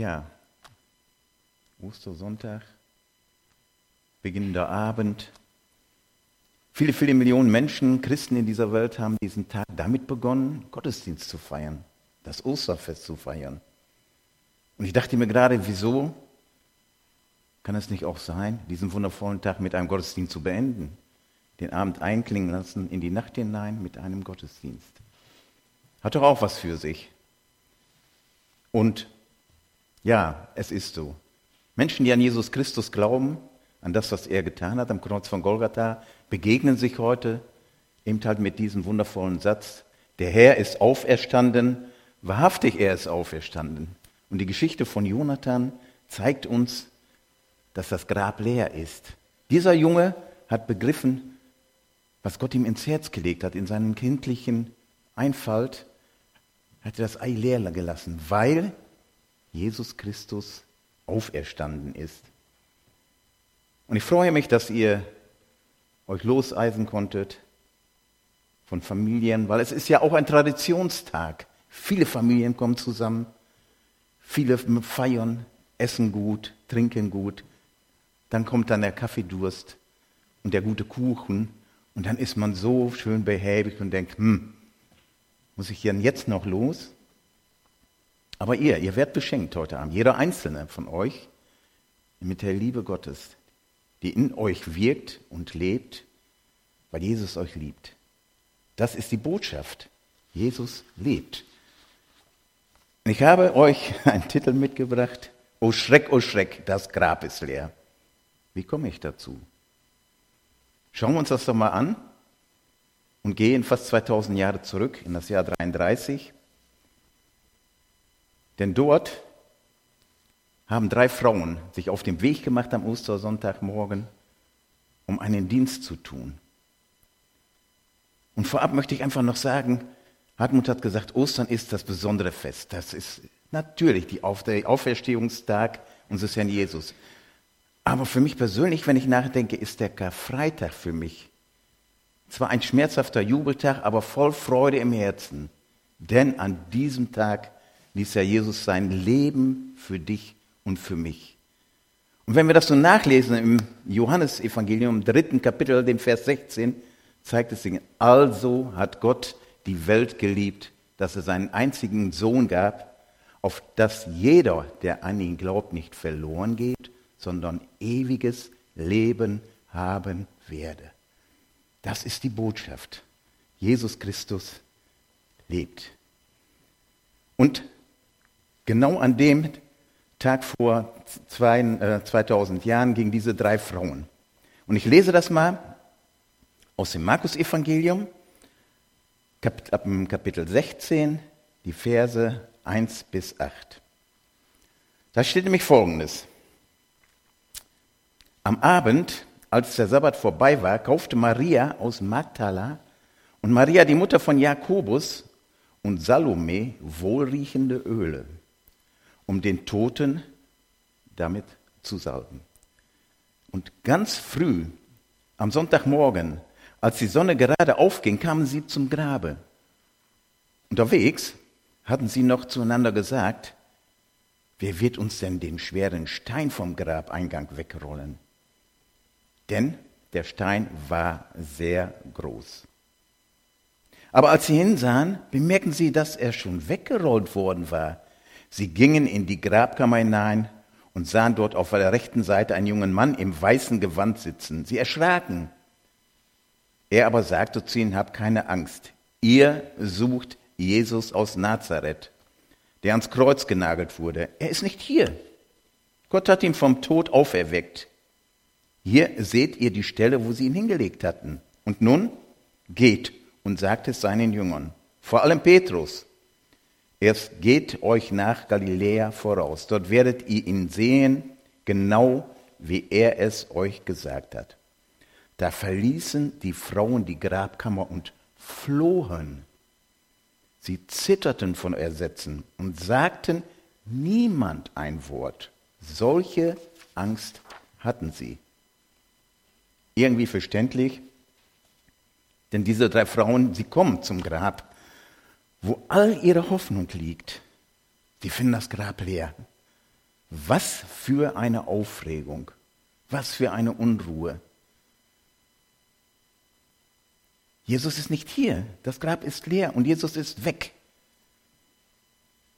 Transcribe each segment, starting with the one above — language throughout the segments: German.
Ja, Ostersonntag, beginnender Abend. Viele, viele Millionen Menschen, Christen in dieser Welt haben diesen Tag damit begonnen, Gottesdienst zu feiern, das Osterfest zu feiern. Und ich dachte mir gerade, wieso kann es nicht auch sein, diesen wundervollen Tag mit einem Gottesdienst zu beenden? Den Abend einklingen lassen in die Nacht hinein mit einem Gottesdienst. Hat doch auch was für sich. Und ja, es ist so. Menschen, die an Jesus Christus glauben, an das, was er getan hat am Kreuz von Golgatha, begegnen sich heute eben halt mit diesem wundervollen Satz, der Herr ist auferstanden, wahrhaftig er ist auferstanden. Und die Geschichte von Jonathan zeigt uns, dass das Grab leer ist. Dieser Junge hat begriffen, was Gott ihm ins Herz gelegt hat, in seinem kindlichen Einfalt, hat er das Ei leer gelassen, weil Jesus Christus auferstanden ist. Und ich freue mich, dass ihr euch loseisen konntet von Familien, weil es ist ja auch ein Traditionstag. Viele Familien kommen zusammen, viele feiern, essen gut, trinken gut. Dann kommt dann der Kaffeedurst und der gute Kuchen und dann ist man so schön behäbig und denkt, hm, muss ich denn jetzt noch los? Aber ihr, ihr werdet beschenkt heute Abend, jeder einzelne von euch, mit der Liebe Gottes, die in euch wirkt und lebt, weil Jesus euch liebt. Das ist die Botschaft. Jesus lebt. Ich habe euch einen Titel mitgebracht. Oh Schreck, oh Schreck, das Grab ist leer. Wie komme ich dazu? Schauen wir uns das doch mal an und gehen fast 2000 Jahre zurück in das Jahr 33. Denn dort haben drei Frauen sich auf den Weg gemacht am Ostersonntagmorgen, um einen Dienst zu tun. Und vorab möchte ich einfach noch sagen, Hartmut hat gesagt, Ostern ist das besondere Fest. Das ist natürlich die Auferstehungstag unseres Herrn Jesus. Aber für mich persönlich, wenn ich nachdenke, ist der Karfreitag für mich zwar ein schmerzhafter Jubeltag, aber voll Freude im Herzen. Denn an diesem Tag ließ ja Jesus sein Leben für dich und für mich. Und wenn wir das so nachlesen im Johannesevangelium, dritten Kapitel, den Vers 16, zeigt es sich, also hat Gott die Welt geliebt, dass er seinen einzigen Sohn gab, auf dass jeder, der an ihn glaubt, nicht verloren geht, sondern ewiges Leben haben werde. Das ist die Botschaft. Jesus Christus lebt. Und Genau an dem Tag vor zwei, äh, 2000 Jahren gingen diese drei Frauen. Und ich lese das mal aus dem Markus-Evangelium, Kap Kapitel 16, die Verse 1 bis 8. Da steht nämlich Folgendes. Am Abend, als der Sabbat vorbei war, kaufte Maria aus Magdala und Maria, die Mutter von Jakobus, und Salome wohlriechende Öle um den Toten damit zu salben. Und ganz früh, am Sonntagmorgen, als die Sonne gerade aufging, kamen sie zum Grabe. Unterwegs hatten sie noch zueinander gesagt, wer wird uns denn den schweren Stein vom Grabeingang wegrollen? Denn der Stein war sehr groß. Aber als sie hinsahen, bemerkten sie, dass er schon weggerollt worden war. Sie gingen in die Grabkammer hinein und sahen dort auf der rechten Seite einen jungen Mann im weißen Gewand sitzen. Sie erschraken. Er aber sagte zu ihnen, habt keine Angst. Ihr sucht Jesus aus Nazareth, der ans Kreuz genagelt wurde. Er ist nicht hier. Gott hat ihn vom Tod auferweckt. Hier seht ihr die Stelle, wo sie ihn hingelegt hatten. Und nun geht und sagt es seinen Jüngern, vor allem Petrus, Erst geht euch nach Galiläa voraus. Dort werdet ihr ihn sehen, genau wie er es euch gesagt hat. Da verließen die Frauen die Grabkammer und flohen. Sie zitterten von Ersetzen und sagten niemand ein Wort. Solche Angst hatten sie. Irgendwie verständlich, denn diese drei Frauen, sie kommen zum Grab wo all ihre Hoffnung liegt. Sie finden das Grab leer. Was für eine Aufregung, was für eine Unruhe. Jesus ist nicht hier, das Grab ist leer und Jesus ist weg.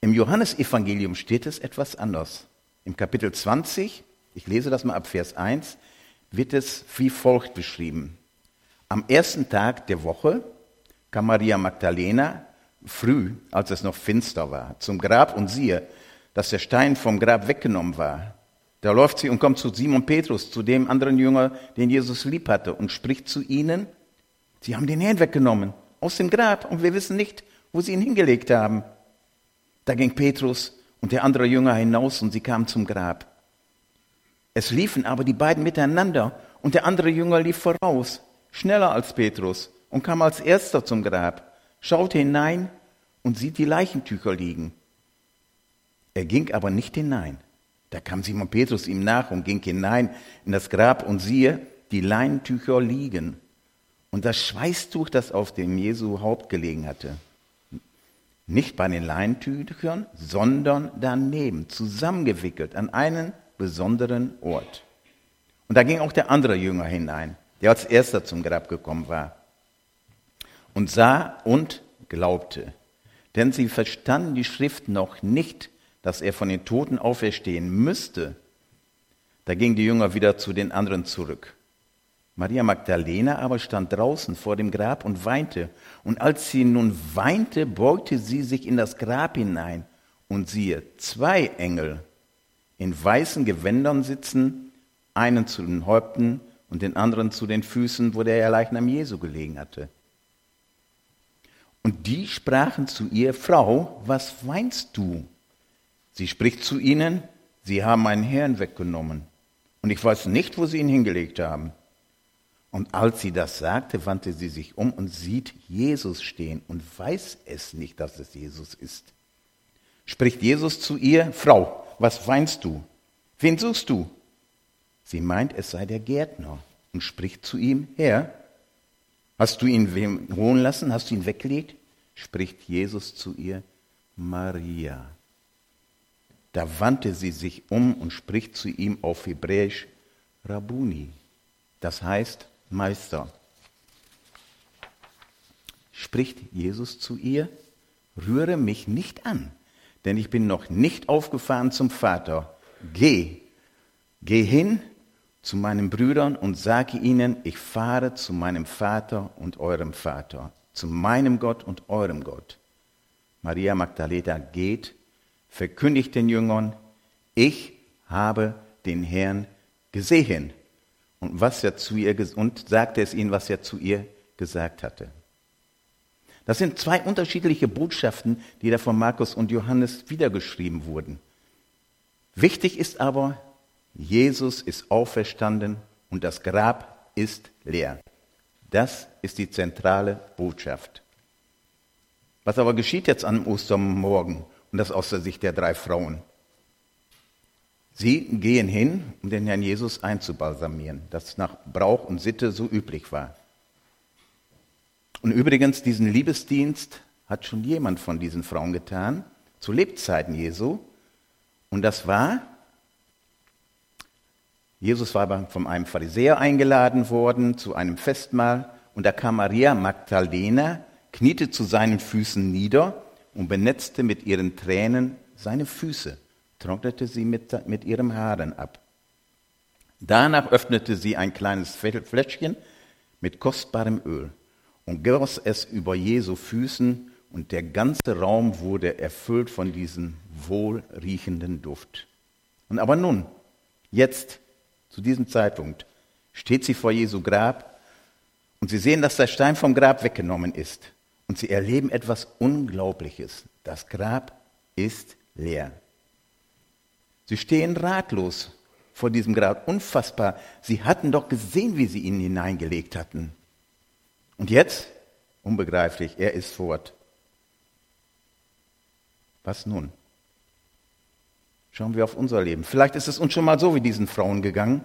Im Johannesevangelium steht es etwas anders. Im Kapitel 20, ich lese das mal ab Vers 1, wird es wie folgt beschrieben. Am ersten Tag der Woche kam Maria Magdalena früh, als es noch finster war, zum Grab und siehe, dass der Stein vom Grab weggenommen war. Da läuft sie und kommt zu Simon Petrus, zu dem anderen Jünger, den Jesus lieb hatte, und spricht zu ihnen, sie haben den Herrn weggenommen aus dem Grab und wir wissen nicht, wo sie ihn hingelegt haben. Da ging Petrus und der andere Jünger hinaus und sie kamen zum Grab. Es liefen aber die beiden miteinander und der andere Jünger lief voraus, schneller als Petrus und kam als erster zum Grab, schaute hinein und sieht die Leichentücher liegen. Er ging aber nicht hinein. Da kam Simon Petrus ihm nach und ging hinein in das Grab und siehe, die Leintücher liegen und das Schweißtuch, das auf dem Jesu Haupt gelegen hatte. Nicht bei den Leintüchern, sondern daneben, zusammengewickelt an einen besonderen Ort. Und da ging auch der andere Jünger hinein, der als erster zum Grab gekommen war, und sah und glaubte. Denn sie verstanden die Schrift noch nicht, dass er von den Toten auferstehen müsste. Da gingen die Jünger wieder zu den anderen zurück. Maria Magdalena aber stand draußen vor dem Grab und weinte. Und als sie nun weinte, beugte sie sich in das Grab hinein. Und siehe, zwei Engel in weißen Gewändern sitzen, einen zu den Häupten und den anderen zu den Füßen, wo der Leichnam Jesu gelegen hatte. Und die sprachen zu ihr, Frau, was weinst du? Sie spricht zu ihnen, sie haben meinen Herrn weggenommen. Und ich weiß nicht, wo sie ihn hingelegt haben. Und als sie das sagte, wandte sie sich um und sieht Jesus stehen und weiß es nicht, dass es Jesus ist. Spricht Jesus zu ihr, Frau, was weinst du? Wen suchst du? Sie meint, es sei der Gärtner und spricht zu ihm, Herr, hast du ihn holen lassen? Hast du ihn weggelegt? Spricht Jesus zu ihr, Maria. Da wandte sie sich um und spricht zu ihm auf Hebräisch, Rabuni. Das heißt, Meister. Spricht Jesus zu ihr, rühre mich nicht an, denn ich bin noch nicht aufgefahren zum Vater. Geh, geh hin zu meinen Brüdern und sage ihnen, ich fahre zu meinem Vater und eurem Vater, zu meinem Gott und eurem Gott. Maria Magdalena geht, verkündigt den Jüngern, ich habe den Herrn gesehen und was er zu ihr und sagte es ihnen, was er zu ihr gesagt hatte. Das sind zwei unterschiedliche Botschaften, die da von Markus und Johannes wiedergeschrieben wurden. Wichtig ist aber, Jesus ist auferstanden und das Grab ist leer. Das ist die zentrale Botschaft. Was aber geschieht jetzt am Ostermorgen und das aus der Sicht der drei Frauen? Sie gehen hin, um den Herrn Jesus einzubalsamieren, das nach Brauch und Sitte so üblich war. Und übrigens, diesen Liebesdienst hat schon jemand von diesen Frauen getan, zu Lebzeiten Jesu. Und das war, Jesus war von einem Pharisäer eingeladen worden zu einem Festmahl und da kam Maria Magdalena, kniete zu seinen Füßen nieder und benetzte mit ihren Tränen seine Füße trocknete sie mit, mit ihrem Haaren ab. Danach öffnete sie ein kleines Fläschchen mit kostbarem Öl und goss es über Jesu Füßen und der ganze Raum wurde erfüllt von diesem wohlriechenden Duft. Und aber nun, jetzt, zu diesem Zeitpunkt, steht sie vor Jesu Grab und sie sehen, dass der Stein vom Grab weggenommen ist. Und sie erleben etwas Unglaubliches. Das Grab ist leer. Sie stehen ratlos vor diesem Grab. Unfassbar. Sie hatten doch gesehen, wie sie ihn hineingelegt hatten. Und jetzt? Unbegreiflich, er ist fort. Was nun? Schauen wir auf unser Leben. Vielleicht ist es uns schon mal so wie diesen Frauen gegangen.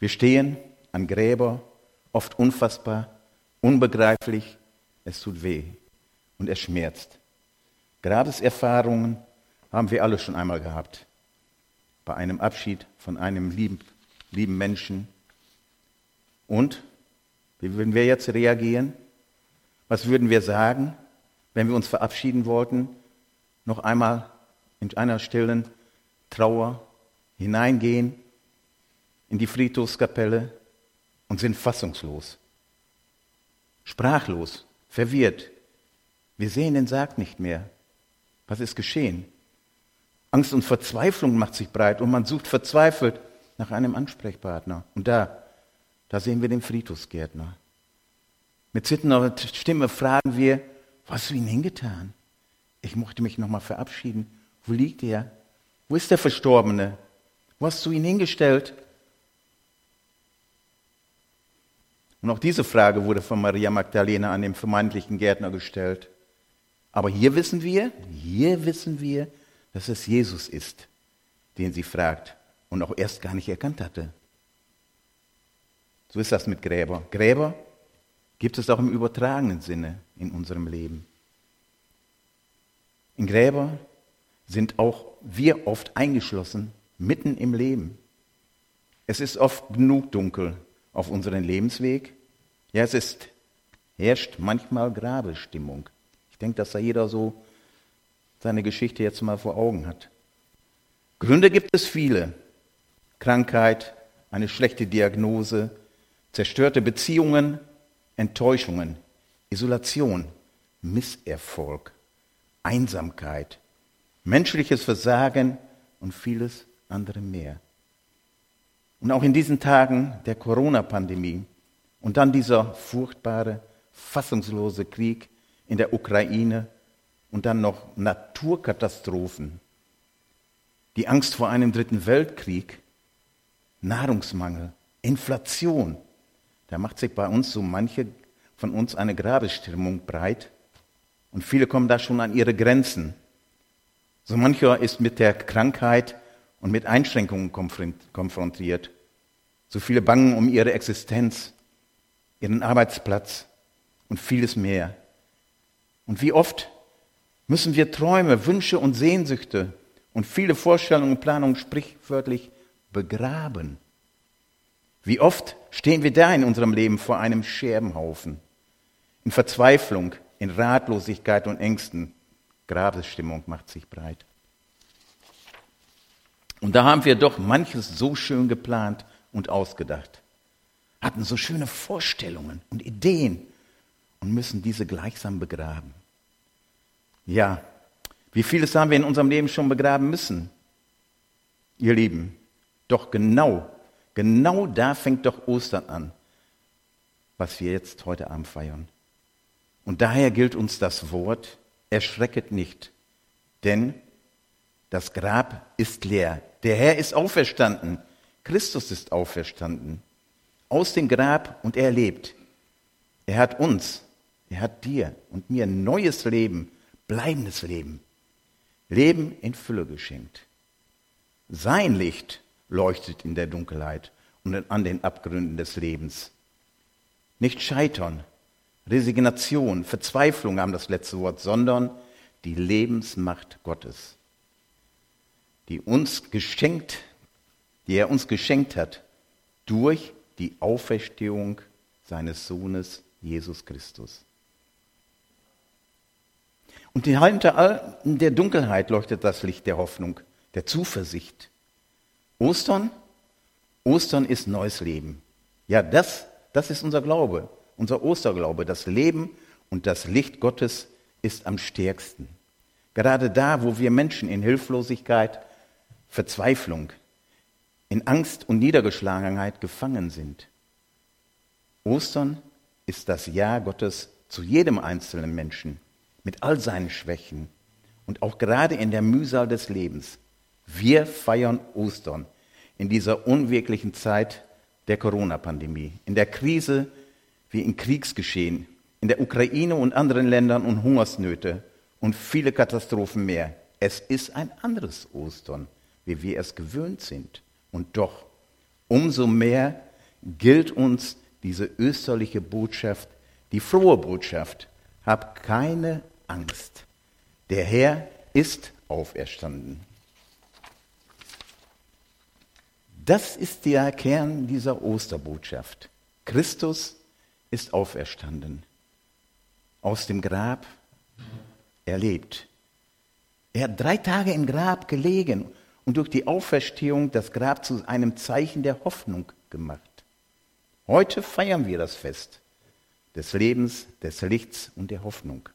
Wir stehen an Gräber, oft unfassbar, unbegreiflich. Es tut weh und es schmerzt. Grabeserfahrungen haben wir alle schon einmal gehabt. bei einem Abschied von einem lieben, lieben Menschen. Und wie würden wir jetzt reagieren? Was würden wir sagen, wenn wir uns verabschieden wollten? Noch einmal in einer stillen Trauer hineingehen in die Friedhofskapelle und sind fassungslos, sprachlos, verwirrt. Wir sehen den Sarg nicht mehr. Was ist geschehen? Angst und Verzweiflung macht sich breit und man sucht verzweifelt nach einem Ansprechpartner. Und da, da sehen wir den Friedhofsgärtner. Mit zitternder Stimme fragen wir, was hast du ihm hingetan? Ich möchte mich nochmal verabschieden. Wo liegt er? Wo ist der Verstorbene? Wo hast du ihn hingestellt? Und auch diese Frage wurde von Maria Magdalena an den vermeintlichen Gärtner gestellt. Aber hier wissen wir, hier wissen wir, dass es Jesus ist, den sie fragt und auch erst gar nicht erkannt hatte. So ist das mit Gräber. Gräber gibt es auch im übertragenen Sinne in unserem Leben. In Gräber sind auch wir oft eingeschlossen, mitten im Leben. Es ist oft genug dunkel auf unserem Lebensweg. Ja, es ist, herrscht manchmal Grabestimmung. Ich denke, dass da jeder so seine Geschichte jetzt mal vor Augen hat. Gründe gibt es viele. Krankheit, eine schlechte Diagnose, zerstörte Beziehungen, Enttäuschungen, Isolation, Misserfolg, Einsamkeit, menschliches Versagen und vieles andere mehr. Und auch in diesen Tagen der Corona-Pandemie und dann dieser furchtbare, fassungslose Krieg in der Ukraine und dann noch Naturkatastrophen, die Angst vor einem dritten Weltkrieg, Nahrungsmangel, Inflation. Da macht sich bei uns so manche von uns eine Grabestimmung breit und viele kommen da schon an ihre Grenzen. So mancher ist mit der Krankheit und mit Einschränkungen konfrontiert. So viele bangen um ihre Existenz, ihren Arbeitsplatz und vieles mehr. Und wie oft müssen wir Träume, Wünsche und Sehnsüchte und viele Vorstellungen und Planungen sprichwörtlich begraben. Wie oft stehen wir da in unserem Leben vor einem Scherbenhaufen, in Verzweiflung, in Ratlosigkeit und Ängsten. Grabesstimmung macht sich breit. Und da haben wir doch manches so schön geplant und ausgedacht, hatten so schöne Vorstellungen und Ideen und müssen diese gleichsam begraben. Ja, wie vieles haben wir in unserem Leben schon begraben müssen, ihr Lieben. Doch genau, genau da fängt doch Ostern an, was wir jetzt heute Abend feiern. Und daher gilt uns das Wort, erschrecket nicht, denn das Grab ist leer. Der Herr ist auferstanden. Christus ist auferstanden. Aus dem Grab und er lebt. Er hat uns, er hat dir und mir neues Leben bleibendes Leben, Leben in Fülle geschenkt. Sein Licht leuchtet in der Dunkelheit und an den Abgründen des Lebens. Nicht Scheitern, Resignation, Verzweiflung haben das letzte Wort, sondern die Lebensmacht Gottes, die uns geschenkt, die er uns geschenkt hat durch die Auferstehung seines Sohnes Jesus Christus. Und hinter all der Dunkelheit leuchtet das Licht der Hoffnung, der Zuversicht. Ostern, Ostern ist neues Leben. Ja, das, das ist unser Glaube, unser Osterglaube. Das Leben und das Licht Gottes ist am stärksten. Gerade da, wo wir Menschen in Hilflosigkeit, Verzweiflung, in Angst und Niedergeschlagenheit gefangen sind. Ostern ist das Ja Gottes zu jedem einzelnen Menschen mit all seinen Schwächen und auch gerade in der Mühsal des Lebens. Wir feiern Ostern in dieser unwirklichen Zeit der Corona-Pandemie, in der Krise wie in Kriegsgeschehen, in der Ukraine und anderen Ländern und Hungersnöte und viele Katastrophen mehr. Es ist ein anderes Ostern, wie wir es gewöhnt sind. Und doch, umso mehr gilt uns diese österliche Botschaft, die frohe Botschaft. Hab keine Angst. Der Herr ist auferstanden. Das ist der Kern dieser Osterbotschaft. Christus ist auferstanden. Aus dem Grab er lebt. Er hat drei Tage im Grab gelegen und durch die Auferstehung das Grab zu einem Zeichen der Hoffnung gemacht. Heute feiern wir das Fest des Lebens, des Lichts und der Hoffnung.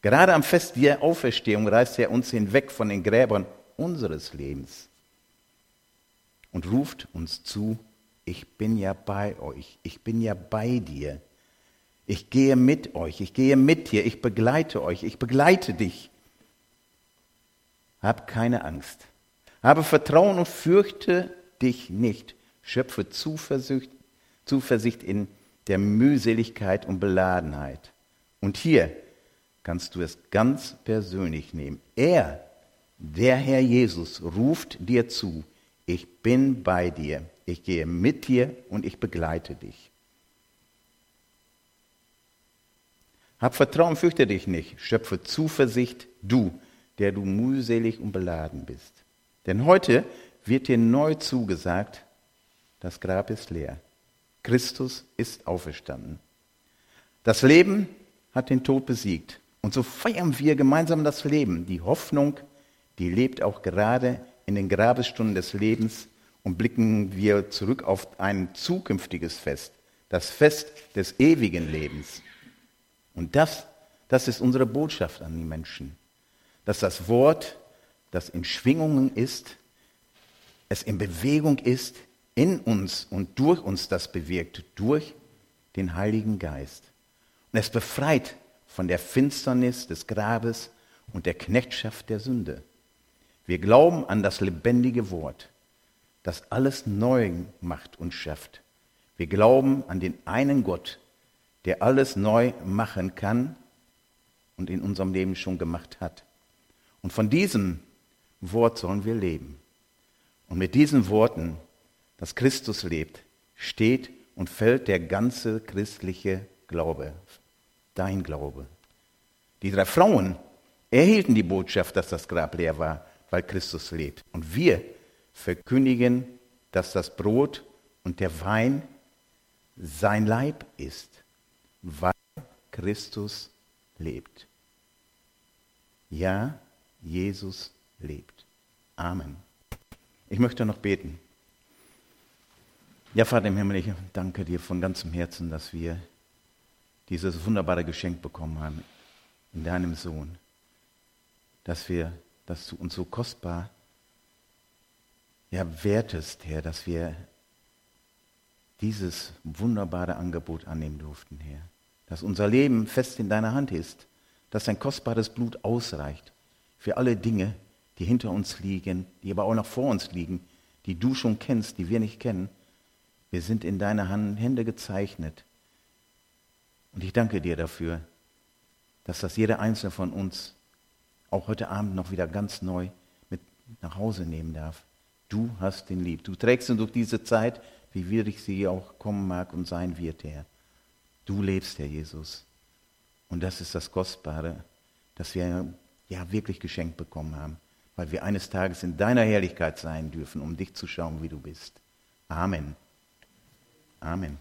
Gerade am Fest der Auferstehung reißt er uns hinweg von den Gräbern unseres Lebens und ruft uns zu, ich bin ja bei euch, ich bin ja bei dir. Ich gehe mit euch, ich gehe mit dir, ich begleite euch, ich begleite dich. Hab keine Angst. Habe Vertrauen und fürchte dich nicht. Schöpfe Zuversicht, Zuversicht in der Mühseligkeit und Beladenheit. Und hier kannst du es ganz persönlich nehmen. Er, der Herr Jesus, ruft dir zu, ich bin bei dir, ich gehe mit dir und ich begleite dich. Hab Vertrauen, fürchte dich nicht. Schöpfe Zuversicht, du, der du mühselig und beladen bist. Denn heute wird dir neu zugesagt, das Grab ist leer. Christus ist auferstanden. Das Leben hat den Tod besiegt. Und so feiern wir gemeinsam das Leben. Die Hoffnung, die lebt auch gerade in den Grabesstunden des Lebens und blicken wir zurück auf ein zukünftiges Fest, das Fest des ewigen Lebens. Und das, das ist unsere Botschaft an die Menschen, dass das Wort, das in Schwingungen ist, es in Bewegung ist, in uns und durch uns das bewirkt, durch den Heiligen Geist. Und es befreit von der Finsternis des Grabes und der Knechtschaft der Sünde. Wir glauben an das lebendige Wort, das alles neu macht und schafft. Wir glauben an den einen Gott, der alles neu machen kann und in unserem Leben schon gemacht hat. Und von diesem Wort sollen wir leben. Und mit diesen Worten, dass Christus lebt, steht und fällt der ganze christliche Glaube, dein Glaube. Die drei Frauen erhielten die Botschaft, dass das Grab leer war, weil Christus lebt. Und wir verkündigen, dass das Brot und der Wein sein Leib ist weil Christus lebt. Ja, Jesus lebt. Amen. Ich möchte noch beten. Ja, Vater im Himmel, ich danke dir von ganzem Herzen, dass wir dieses wunderbare Geschenk bekommen haben in deinem Sohn. Dass wir, dass du uns so kostbar ja, wertest, Herr, dass wir dieses wunderbare Angebot annehmen durften, Herr. Dass unser Leben fest in deiner Hand ist, dass dein kostbares Blut ausreicht für alle Dinge, die hinter uns liegen, die aber auch noch vor uns liegen, die du schon kennst, die wir nicht kennen. Wir sind in deine Hände gezeichnet. Und ich danke dir dafür, dass das jeder einzelne von uns auch heute Abend noch wieder ganz neu mit nach Hause nehmen darf. Du hast den lieb. Du trägst ihn durch diese Zeit wie schwierig sie auch kommen mag und sein wird, Herr. Du lebst, Herr Jesus. Und das ist das Kostbare, dass wir ja wirklich geschenkt bekommen haben, weil wir eines Tages in deiner Herrlichkeit sein dürfen, um dich zu schauen, wie du bist. Amen. Amen.